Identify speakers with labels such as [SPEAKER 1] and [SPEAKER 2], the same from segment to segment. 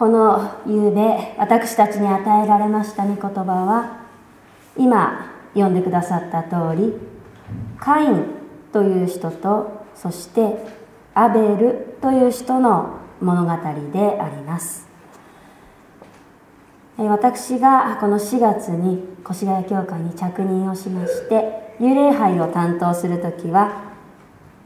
[SPEAKER 1] この夕べ私たちに与えられました御言葉は今読んでくださった通りカインという人とそしてアベルという人の物語であります。私がこの4月に越谷教会に着任をしまして幽霊杯を担当する時は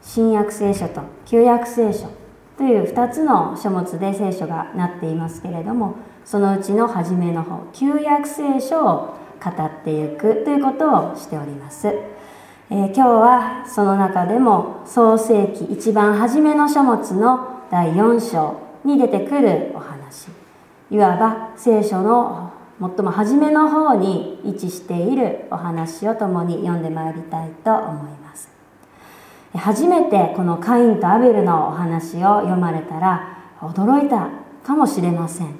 [SPEAKER 1] 新約聖書と旧約聖書という2つの書物で聖書がなっていますけれどもそのうちの初めの方旧約聖書を語っていくということをしております、えー、今日はその中でも創世記一番初めの書物の第4章に出てくるお話。いわば聖書の最も初めの方に位置しているお話を共に読んでまいりたいと思います。初めてこのカインとアベルのお話を読まれたら驚いたかもしれません。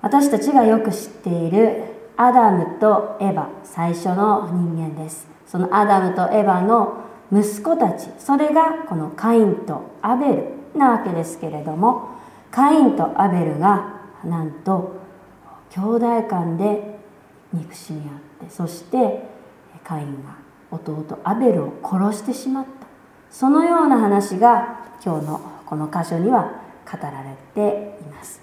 [SPEAKER 1] 私たちがよく知っているアダムとエヴァ最初の人間です。そのアダムとエヴァの息子たちそれがこのカインとアベルなわけですけれどもカインとアベルがなんと兄弟間で憎しみ合ってそしてカインが弟アベルを殺してしまった。そのような話が今日のこの箇所には語られています。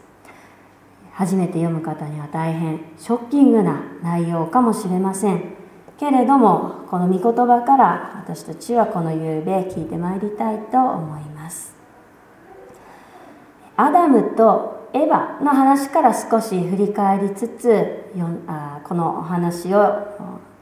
[SPEAKER 1] 初めて読む方には大変ショッキングな内容かもしれません。けれどもこの御言葉から私たちはこの夕べ聞いてまいりたいと思います。アダムとエヴァの話から少し振り返りつつこのお話を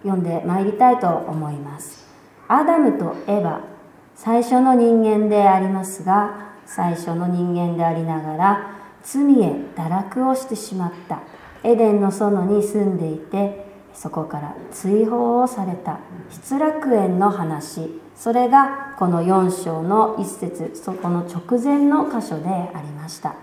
[SPEAKER 1] 読んでまいりたいと思います。アダムとエヴァ最初の人間でありますが最初の人間でありながら罪へ堕落をしてしまった。エデンの園に住んでいてそこから追放をされた。失楽園の話。それがこの4章の一節。そこの直前の箇所でありました。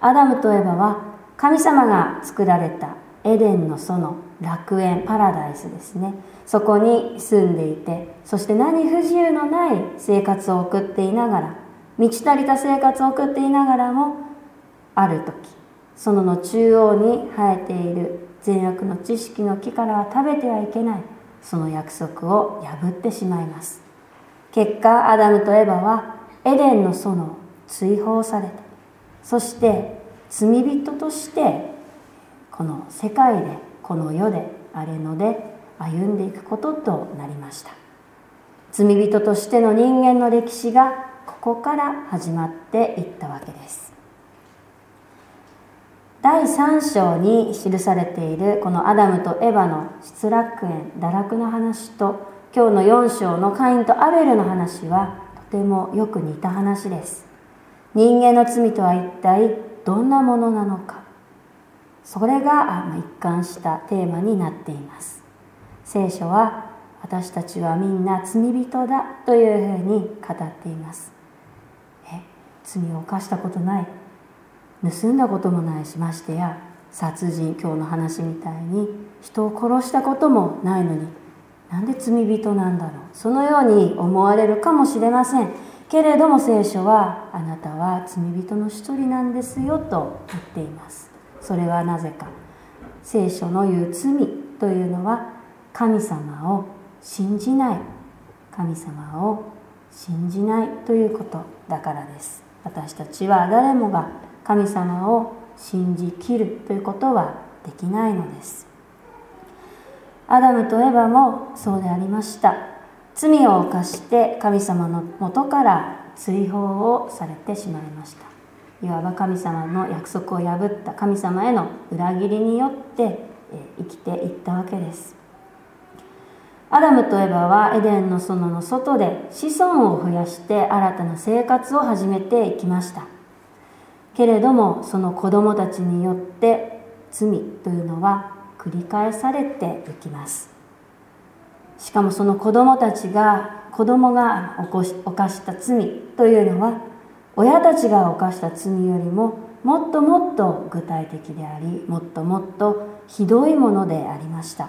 [SPEAKER 1] アダムとエバは神様が作られたエデンの園。楽園パラダイスですね。そこに住んでいてそして何不自由のない生活を送っていながら満ち足りた生活を送っていながらもある時園の中央に生えている善悪の知識の木からは食べてはいけないその約束を破ってしまいます。結果アダムとエバはエデンの園を追放されてそして罪人としてこの世界でこの世であれので歩んでいくこととなりました。罪人としての人間の歴史がここから始まっていったわけです。第3章に記されているこのアダムとエヴァの失楽園堕落の話と今日の4章のカインとアベルの話はとてもよく似た話です。人間の罪とは一体どんなものなのか。それが一貫したテーマになっています。聖書は私たちはみんな罪人だというふうに語っています。え罪を犯したことない盗んだこともないしましてや殺人今日の話みたいに人を殺したこともないのになんで罪人なんだろう。そのように思われるかもしれません。けれども聖書はあなたは罪人の一人なんですよと言っています。それはなぜか。聖書の言う罪というのは神様を信じない神様を信じないということだからです。私たちは誰もが神様を信じきるということはできないのです。アダムとエヴァもそうでありました。罪を犯して神様のもとから追放をされてしまいました。いわば神様の約束を破った神様への裏切りによって生きていったわけです。アダムとエバはエデンの園の外で子孫を増やして新たな生活を始めていきました。けれどもその子供たちによって罪というのは繰り返されていきます。しかもその子供たちが子供が犯した罪というのは親たちが犯した罪よりももっともっと具体的でありもっともっとひどいものでありました。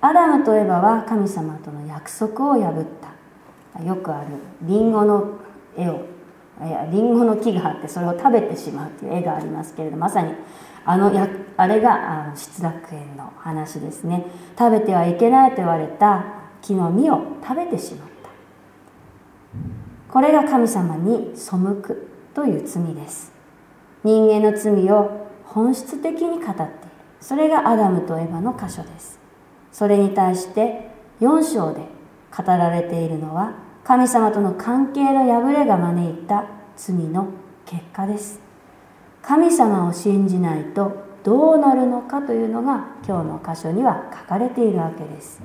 [SPEAKER 1] アダムとエバは神様との約束を破った。よくあるリンゴの絵をいやリンゴの木があってそれを食べてしまうという絵がありますけれどまさにあのやあれがあの失楽園の話ですね。食べてはいけないと言われた木の実を食べてしまったこれが神様に背くという罪です。人間の罪を本質的に語っている。それがアダムとエヴァの箇所です。それに対して4章で語られているのは神様との関係の破れが招いた罪の結果です。神様を信じないとどうなるのかというのが今日の箇所には書かれているわけです。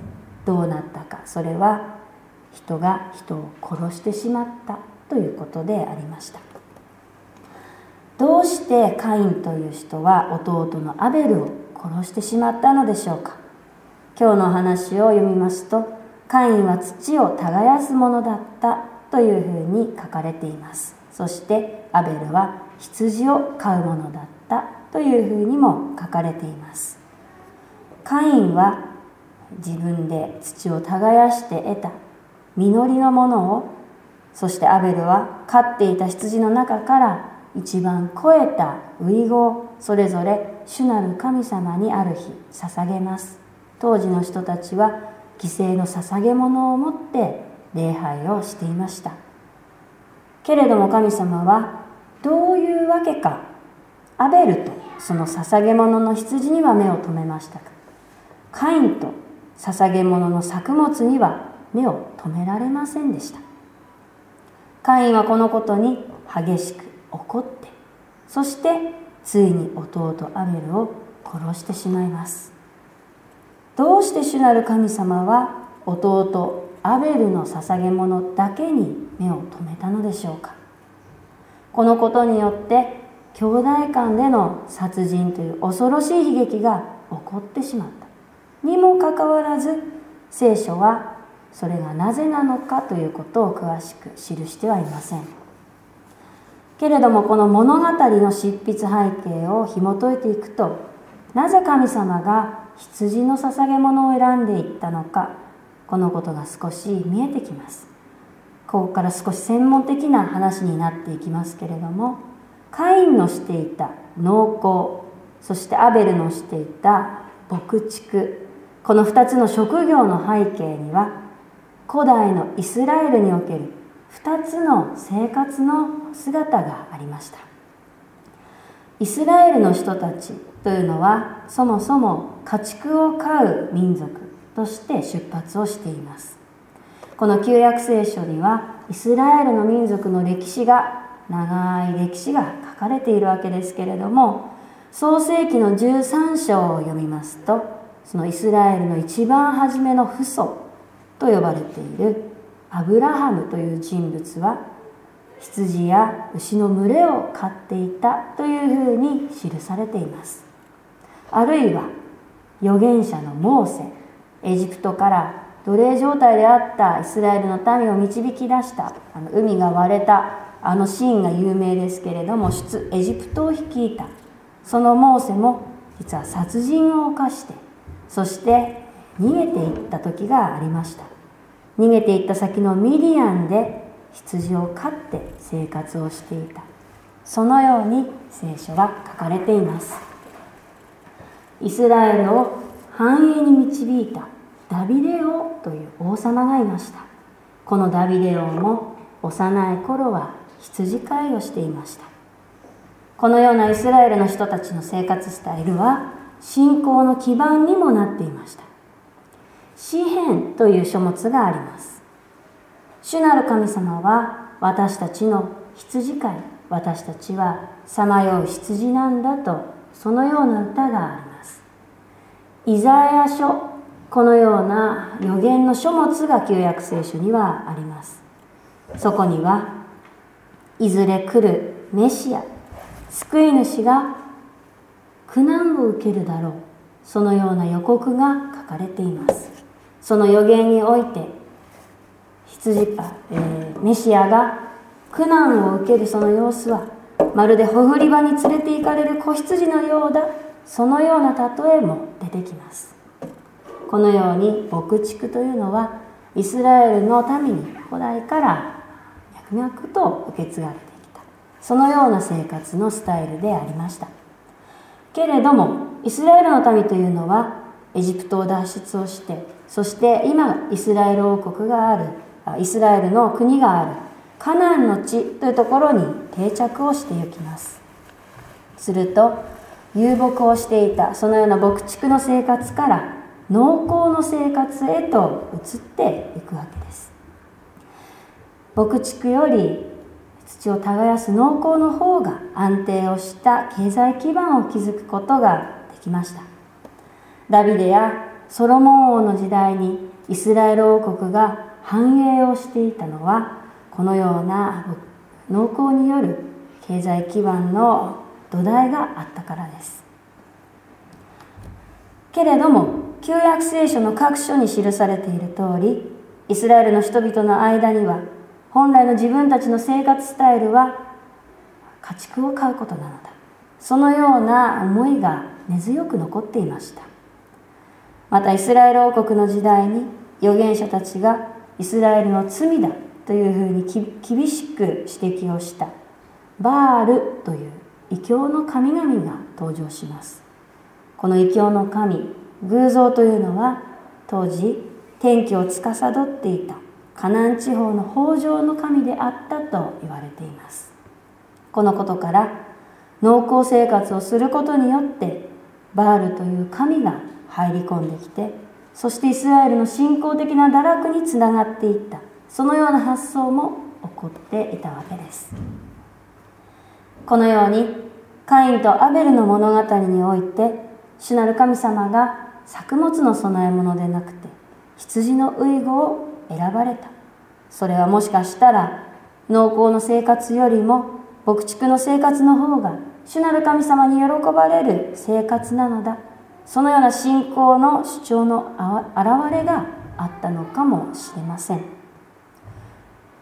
[SPEAKER 1] どうなったか。それは人が人を殺してしまったということでありました。どうしてカインという人は弟のアベルを殺してしまったのでしょうか。今日の話を読みますとカインは土を耕すものだったというふうに書かれています。そしてアベルは羊を飼うものだったというふうにも書かれています。カインは自分で土を耕して得た。実りのものをそしてアベルは飼っていた羊の中から一番超えた遺語をそれぞれ主なる神様にある日捧げます。当時の人たちは犠牲の捧げ物を持って礼拝をしていました。けれども神様はどういうわけかアベルとその捧げ物の羊には目を留めましたか。カインと捧げ物の作物には目を留められませんでした。カインはこのことに激しく怒ってそしてついに弟アベルを殺してしまいます。どうして主なる神様は弟アベルの捧げ物だけに目を留めたのでしょうか。このことによって兄弟間での殺人という恐ろしい悲劇が起こってしまった。にもかかわらず聖書はそれがなぜなのかということを詳しく記してはいません。けれどもこの物語の執筆背景を紐解いていくとなぜ神様が羊の捧げ物を選んでいったのかこのことが少し見えてきます。ここから少し専門的な話になっていきますけれどもカインのしていた農耕そしてアベルのしていた牧畜この2つの職業の背景には古代のイスラエルにおける2つの生活の姿がありました。イスラエルの人たちというのはそもそも家畜を飼う民族として出発をしています。この旧約聖書にはイスラエルの民族の歴史が長い歴史が書かれているわけですけれども創世紀の13章を読みますとそのイスラエルの一番初めの父祖と呼ばれている。アブラハムという人物は羊や牛の群れを飼っていたというふうに記されています。あるいは預言者のモーセエジプトから奴隷状態であったイスラエルの民を導き出したあの海が割れたあのシーンが有名ですけれども出エジプトを率いた。そのモーセも実は殺人を犯してそして逃げていった時がありました。逃げていった先のミディアンで羊を飼って生活をしていた。そのように聖書は書かれています。イスラエルを繁栄に導いたダビデオという王様がいました。このダビデオも幼い頃は羊飼いをしていました。このようなイスラエルの人たちの生活スタイルは信仰の基盤にもなっていました。詩篇という書物があります。主なる神様は私たちの羊飼い私たちはさまよう羊なんだとそのような歌があります。イザヤ書このような予言の書物が旧約聖書にはあります。そこにはいずれ来るメシア救い主が苦難を受けるだろうそのような予告が書かれています。その予言において羊あ、えー、メシアが苦難を受けるその様子はまるでほふり場に連れて行かれる子羊のようだ。そのような例えも出てきます。このように牧畜というのはイスラエルの民に古代から脈々と受け継がれてきた。そのような生活のスタイルでありました。けれどもイスラエルの民というのはエジプトを脱出をしてそして今イスラエル王国があるイスラエルの国があるカナンの地というところに定着をしていきます。すると遊牧をしていたそのような牧畜の生活から農耕の生活へと移っていくわけです。牧畜より土を耕す農耕の方が安定をした経済基盤を築くことができました。ダビデやソロモン王の時代にイスラエル王国が繁栄をしていたのはこのような農耕による経済基盤の土台があったからです。けれども旧約聖書の各書に記されている通りイスラエルの人々の間には本来の自分たちの生活スタイルは家畜を飼うことなのだ。そのような思いが根強く残っていました。またイスラエル王国の時代に預言者たちがイスラエルの罪だというふうに厳しく指摘をした。バールという異教の神々が登場します。この異教の神偶像というのは当時天気を司っていたカナン地方の北条の神であったと言われています。このことから農耕生活をすることによってバールという神が入り込んできてそしてイスラエルの信仰的な堕落につながっていった。そのような発想も起こっていたわけです。このようにカインとアベルの物語において主なる神様が作物の供え物でなくて羊の遺語を選ばれた。それはもしかしたら農耕の生活よりも牧畜の生活の方が主なる神様に喜ばれる生活なのだ。そのような信仰の主張の表れがあったのかもしれません。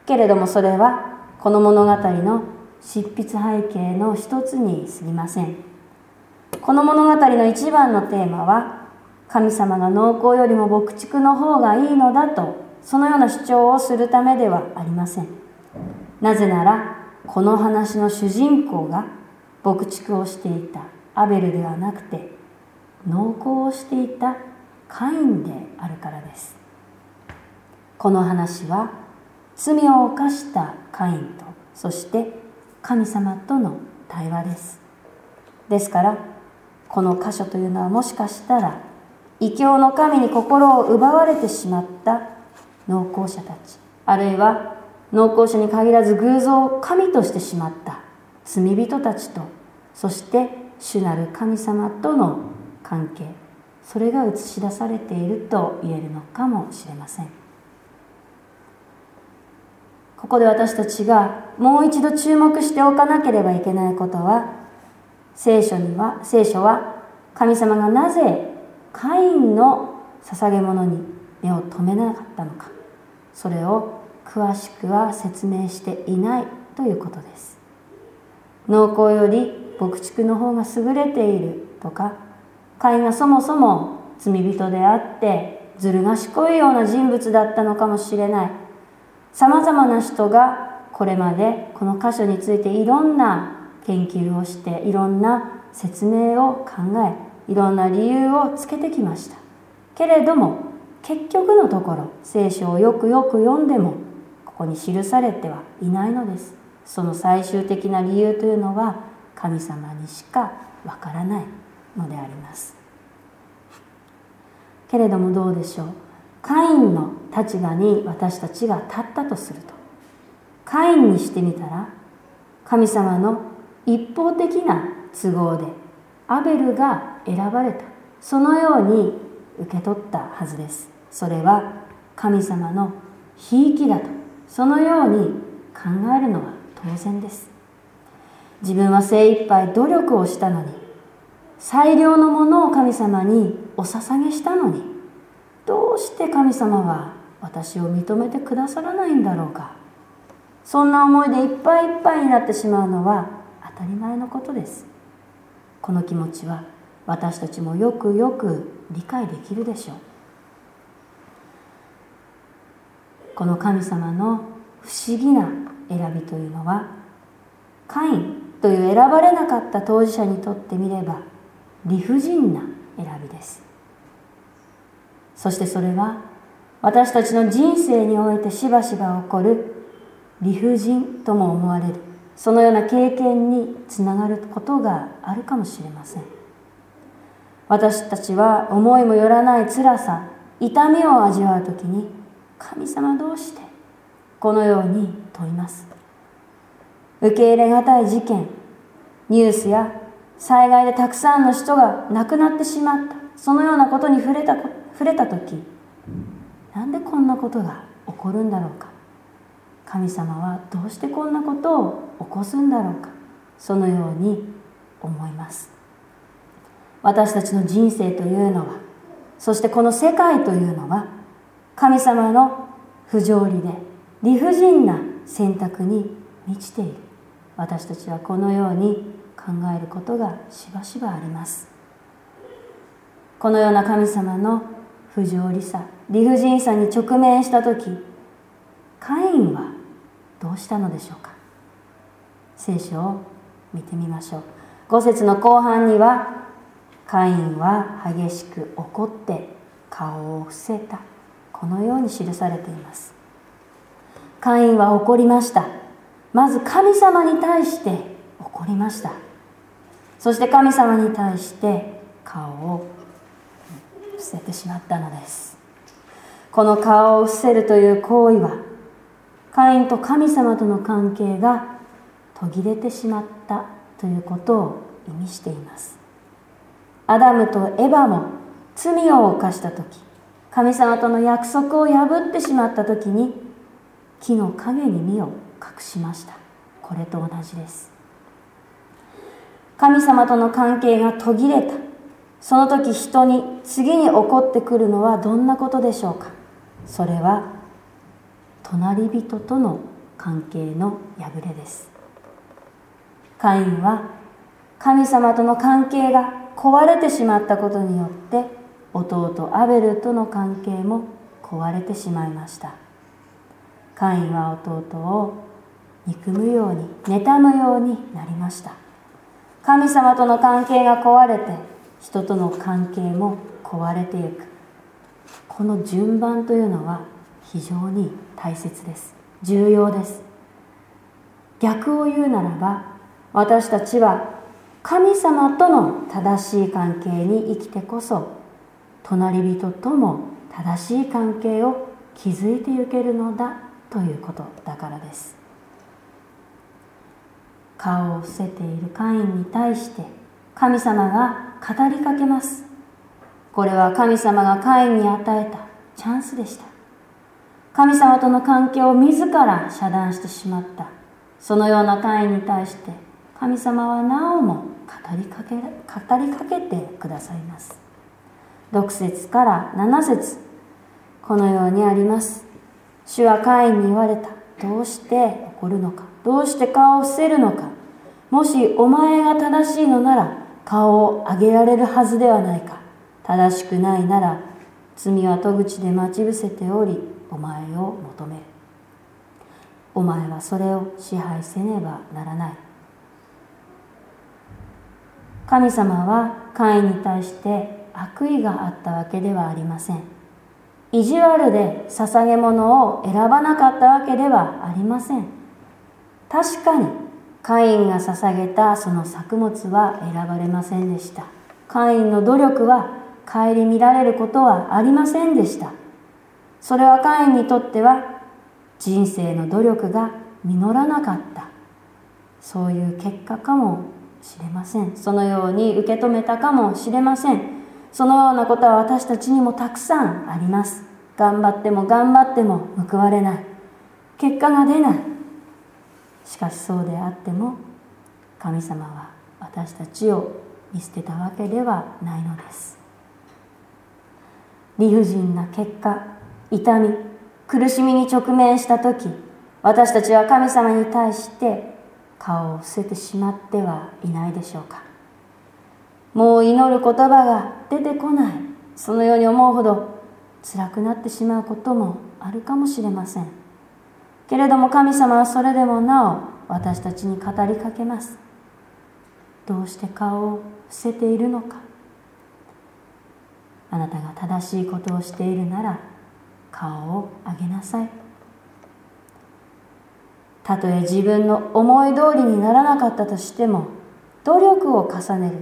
[SPEAKER 1] けれどもそれはこの物語の執筆背景の一つに過ぎません。この物語の一番のテーマは神様が農耕よりも牧畜の方がいいのだとそのような主張をするためではありません。なぜならこの話の主人公が牧畜をしていたアベルではなくて農耕をしていたカインであるからです。この話は罪を犯したカインとそして神様との対話です。ですからこの箇所というのはもしかしたら異教の神に心を奪われてしまった農耕者たちあるいは農耕者に限らず偶像を神としてしまった罪人たちとそして主なる神様との関係それが映し出されていると言えるのかもしれません。ここで私たちがもう一度注目しておかなければいけないことは聖書には聖書は神様がなぜカインの捧げ物に目を留めなかったのかそれを詳しくは説明していないということです。農耕より牧畜の方が優れているとかカインがそもそも罪人であってずる賢いような人物だったのかもしれない。さまざまな人がこれまでこの箇所についていろんな研究をしていろんな説明を考えいろんな理由をつけてきました。けれども結局のところ聖書をよくよく読んでもここに記されてはいないのです。その最終的な理由というのは神様にしかわからない。のであります。けれどもどうでしょう。カインの立場に私たちが立ったとするとカインにしてみたら神様の一方的な都合でアベルが選ばれた。そのように受け取ったはずです。それは神様のひいきだと。そのように考えるのは当然です。自分は精一杯努力をしたのに最良のものを神様にお捧げしたのにどうして神様は私を認めてくださらないんだろうか。そんな思いでいっぱいいっぱいになってしまうのは当たり前のことです。この気持ちは私たちもよくよく理解できるでしょう。この神様の不思議な選びというのはカインという選ばれなかった当事者にとってみれば理不尽な選びです。そしてそれは私たちの人生においてしばしば起こる理不尽とも思われるそのような経験につながることがあるかもしれません。私たちは思いもよらない辛さ痛みを味わう時に神様どうしてこのように問います。受け入れがたい事件ニュースや災害でたくさんの人が亡くなってしまった。そのようなことに触れた触れた時なんでこんなことが起こるんだろうか。神様はどうしてこんなことを起こすんだろうか。そのように思います。私たちの人生というのはそしてこの世界というのは神様の不条理で理不尽な選択に満ちている。私たちはこのように考えることがしばしばあります。このような神様の不条理さ理不尽さに直面した時カインはどうしたのでしょうか？聖書を見てみましょう。5節の後半にはカインは激しく怒って顔を伏せた。このように記されています。カインは怒りました。まず神様に対して怒りました。そして神様に対して顔を伏せてしまったのです。この顔を伏せるという行為はカインと神様との関係が途切れてしまったということを意味しています。アダムとエバも罪を犯した時神様との約束を破ってしまった時に木の陰に身を隠しました。これと同じです。神様との関係が途切れた。その時人に次に起こってくるのはどんなことでしょうか？それは隣人との関係の破れです。カインは神様との関係が壊れてしまったことによって弟アベルとの関係も壊れてしまいました。カインは弟を憎むように妬むようになりました。神様との関係が壊れて人との関係も壊れていく。この順番というのは非常に大切です。重要です。逆を言うならば私たちは神様との正しい関係に生きてこそ隣人とも正しい関係を築いていけるのだということだからです。顔を伏せている会員に対して神様が語りかけます。これは神様が会員に与えたチャンスでした。神様との関係を自ら遮断してしまった。そのような会員に対して神様はなおも語りかけ語りかけてくださいます。6節から7節。このようにあります。主は会員に言われた。どうして怒るのか。どうして顔を伏せるのか。もしお前が正しいのなら顔を上げられるはずではないか。正しくないなら罪は戸口で待ち伏せておりお前を求める。お前はそれを支配せねばならない。神様は会員に対して悪意があったわけではありません。意地悪で捧げ物を選ばなかったわけではありません。確かに会員が捧げたその作物は選ばれませんでした。会員の努力は顧みられることはありませんでした。それは会員にとっては人生の努力が実らなかった。そういう結果かもしれません。そのように受け止めたかもしれません。そのようなことは私たちにもたくさんあります。頑張っても頑張っても報われない。結果が出ない。しかしそうであっても神様は私たちを見捨てたわけではないのです。理不尽な結果痛み苦しみに直面した時私たちは神様に対して顔を伏せてしまってはいないでしょうか。もう祈る言葉が出てこない。そのように思うほど辛くなってしまうこともあるかもしれません。けれども神様はそれでもなお私たちに語りかけます。どうして顔を伏せているのか。あなたが正しいことをしているなら顔を上げなさい。たとえ自分の思い通りにならなかったとしても努力を重ねる。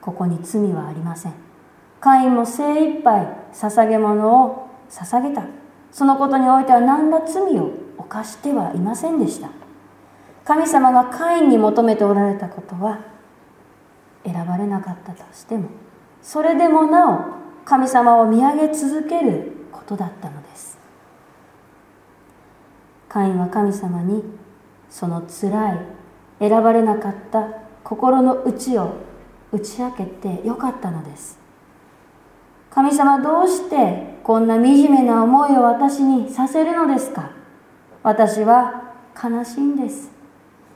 [SPEAKER 1] ここに罪はありません。会員も精一杯捧げ物を捧げた。そのことにおいては何ら罪を犯してはいませんでした。神様が会員に求めておられたことは選ばれなかったとしてもそれでもなお神様を見上げ続けることだったのです。カインは神様にそのつらい選ばれなかった心の内を打ち明けてよかったのです。神様どうしてこんな惨めな思いを私にさせるのですか？私は悲しいんです。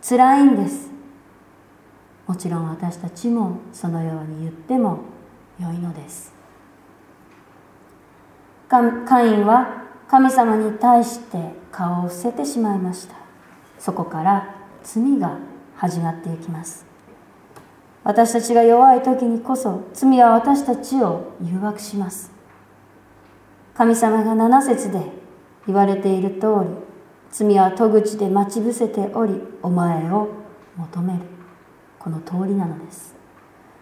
[SPEAKER 1] 辛いんです。もちろん私たちもそのように言っても良いのです。カインは神様に対して顔を伏せてしまいました。そこから罪が始まっていきます。私たちが弱い時にこそ罪は私たちを誘惑します。神様が7節で言われている通り罪は戸口で待ち伏せておりお前を求める。この通りなのです。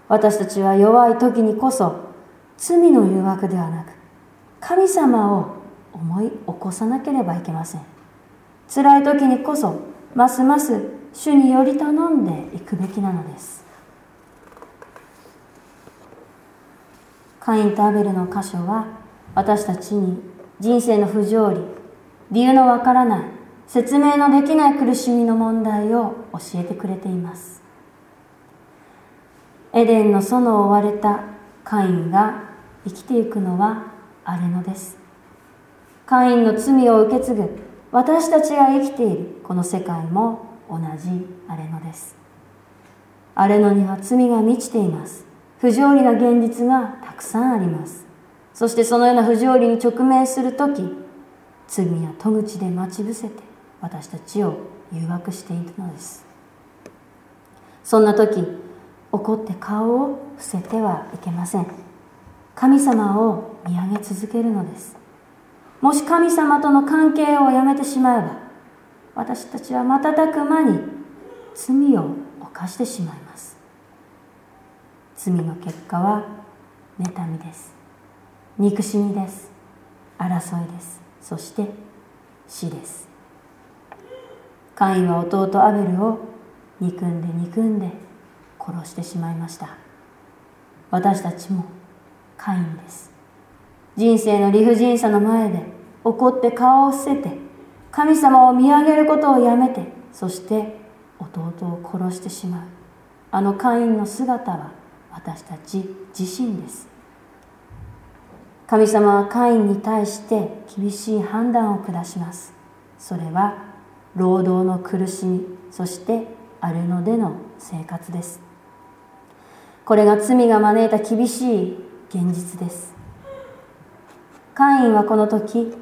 [SPEAKER 1] 私たちは弱い時にこそ罪の誘惑ではなく神様を思い起こさなければいけません。辛い時にこそますます主により頼んでいくべきなのです。カインとアベルの箇所は私たちに人生の不条理理由のわからない説明のできない苦しみの問題を教えてくれています。エデンの園を追われたカインが生きていくのは荒れ野です。カインの罪を受け継ぐ私たちが生きているこの世界も同じ荒れ野です。荒れ野には罪が満ちています。不条理な現実がたくさんあります。そしてそのような不条理に直面する時罪や戸口で待ち伏せて私たちを誘惑しているのです。そんな時怒って顔を伏せてはいけません。神様を見上げ続けるのです。もし神様との関係をやめてしまえば私たちは瞬く間に罪を犯してしまいます。罪の結果は妬みです。憎しみです。争いです。そして死です。カインは弟アベルを憎んで憎んで殺してしまいました。私たちもカインです。人生の理不尽さの前で怒って顔を伏せて神様を見上げることをやめてそして弟を殺してしまう。あのカインの姿は私たち自身です。神様はカインに対して厳しい判断を下します。それは労働の苦しみそしてあるのでの生活です。これが罪が招いた厳しい現実です。カインはこの時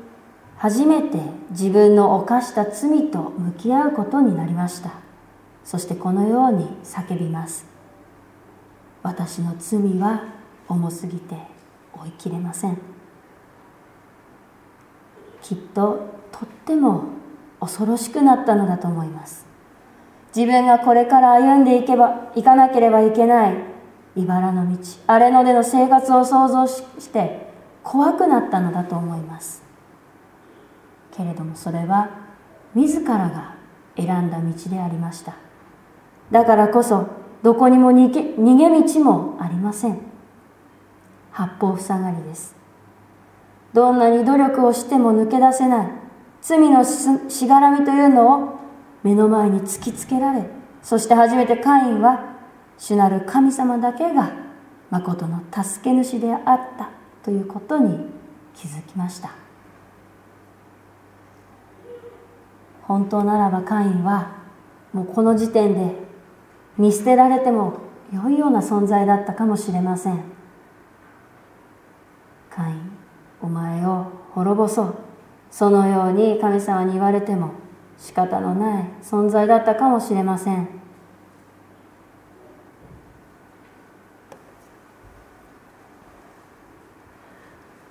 [SPEAKER 1] 初めて自分の犯した罪と向き合うことになりました。そしてこのように叫びます。私の罪は重すぎて追いきれません。きっととっても恐ろしくなったのだと思います。自分がこれから歩んでいけば行かなければいけない茨の道荒れ野での生活を想像して怖くなったのだと思います。けれどもそれは自らが選んだ道でありました。だからこそどこにも逃げ逃げ道もありません。八方塞がりです。どんなに努力をしても抜け出せない。罪のしがらみというのを目の前に突きつけられそして初めてカインは主なる神様だけが誠の助け主であったということに気づきました。本当ならばカインはもうこの時点で見捨てられても良いような存在だったかもしれません。カインお前を滅ぼそう。そのように神様に言われても仕方のない存在だったかもしれません。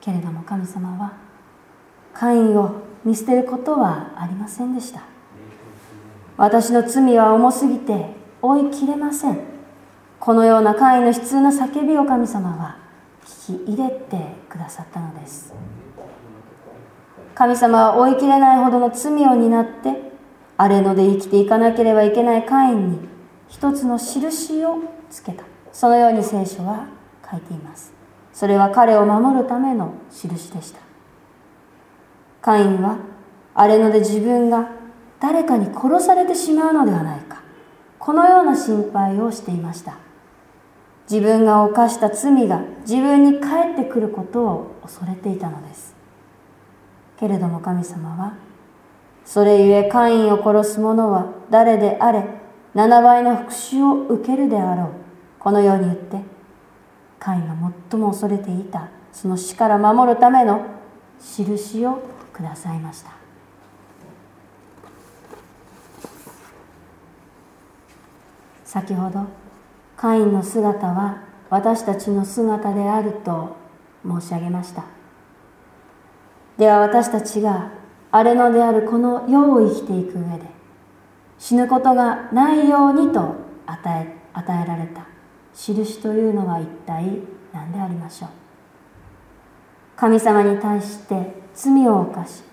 [SPEAKER 1] けれども神様はカインを見捨てることはありませんでした。私の罪は重すぎて追いきれません。このようなカインの悲痛な叫びを神様は聞き入れてくださったのです。神様は追いきれないほどの罪を担って荒れ野で生きていかなければいけないカインに一つの印をつけた。そのように聖書は書いています。それは彼を守るための印でした。カインは荒れ野で自分が誰かに殺されてしまうのではないか。このような心配をしていました。自分が犯した罪が自分に返ってくることを恐れていたのです。けれども神様はそれゆえカインを殺す者は誰であれ7倍の復讐を受けるであろう。このように言ってカインが最も恐れていたその死から守るための印をくださいました。先ほどカインの姿は私たちの姿であると申し上げました。では私たちが荒れ野であるこの世を生きていく上で死ぬことがないようにと与え与えられた印というのは一体何でありましょう？神様に対して罪を犯し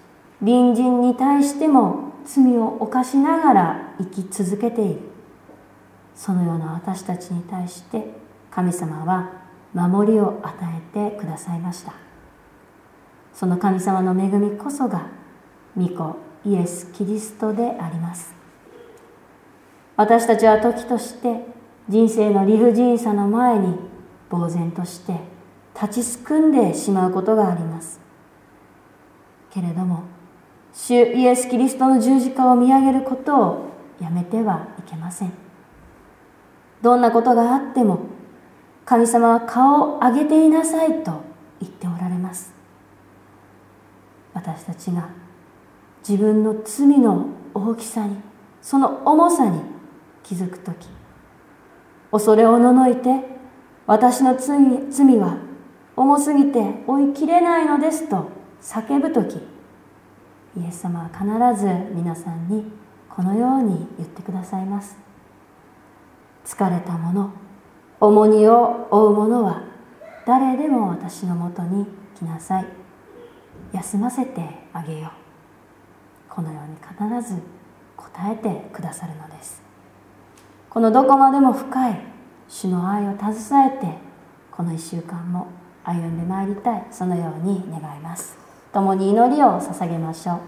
[SPEAKER 1] 隣人に対しても罪を犯しながら生き続けている。そのような私たちに対して神様は守りを与えてくださいました。その神様の恵みこそが御子イエス・キリストであります。私たちは時として人生の理不尽さの前に呆然として立ちすくんでしまうことがあります。けれども主イエス・キリストの十字架を見上げることをやめてはいけません。どんなことがあっても神様は顔を上げていなさいと言っておられます。私たちが自分の罪の大きさにその重さに気づく時恐れおののいて私の罪罪は重すぎて追いきれないのですと叫ぶ時イエス様は必ず皆さんにこのように言ってくださいます。疲れた者重荷を負う者は誰でも私のもとに来なさい。休ませてあげよう。このように必ず答えてくださるのです。このどこまでも深い主の愛を携えてこの1週間も歩んでまいりたい。そのように願います。共に祈りを捧げましょう。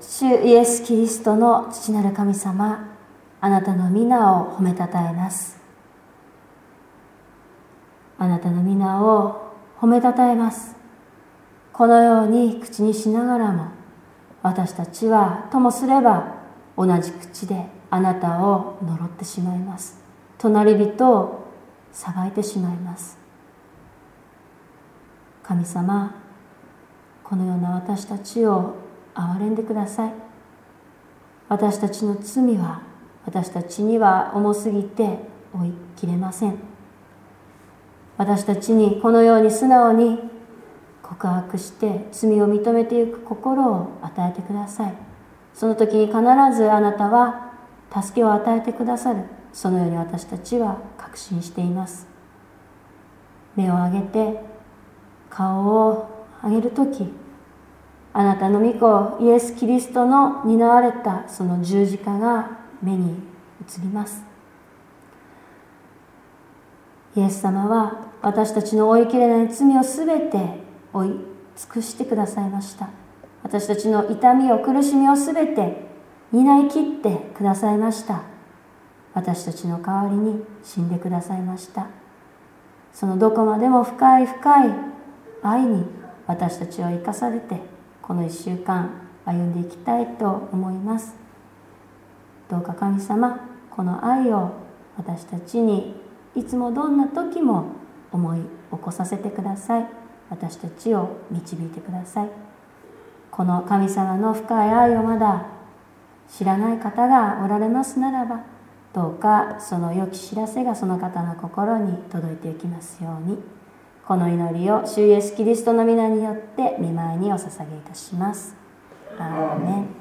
[SPEAKER 1] 主イエス・キリストの父なる神様あなたの皆を褒めたたえます。あなたの皆を褒めたたえます。このように口にしながらも私たちはともすれば同じ口であなたを呪ってしまいます。隣人を裁いてしまいます。神様このような私たちを憐れんでください。私たちの罪は私たちには重すぎて追いきれません。私たちにこのように素直に告白して罪を認めていく心を与えてください。その時に必ずあなたは助けを与えてくださる。そのように私たちは確信しています。目を上げて顔を上げる時あなたの御子イエス・キリストの担われたその十字架が目に映ります。イエス様は私たちの追いきれない罪をすべて追い尽くしてくださいました。私たちの痛みを苦しみをすべて担い切ってくださいました。私たちの代わりに死んでくださいました。そのどこまでも深い深い愛に私たちを生かされてこの1週間歩んでいきたいと思います。どうか神様この愛を私たちにいつもどんな時も思い起こさせてください。私たちを導いてください。この神様の深い愛をまだ知らない方がおられますならばどうかその良き知らせがその方の心に届いていきますように。この祈りを主イエスキリストの皆によって見舞いにお捧げいたします。アーメン。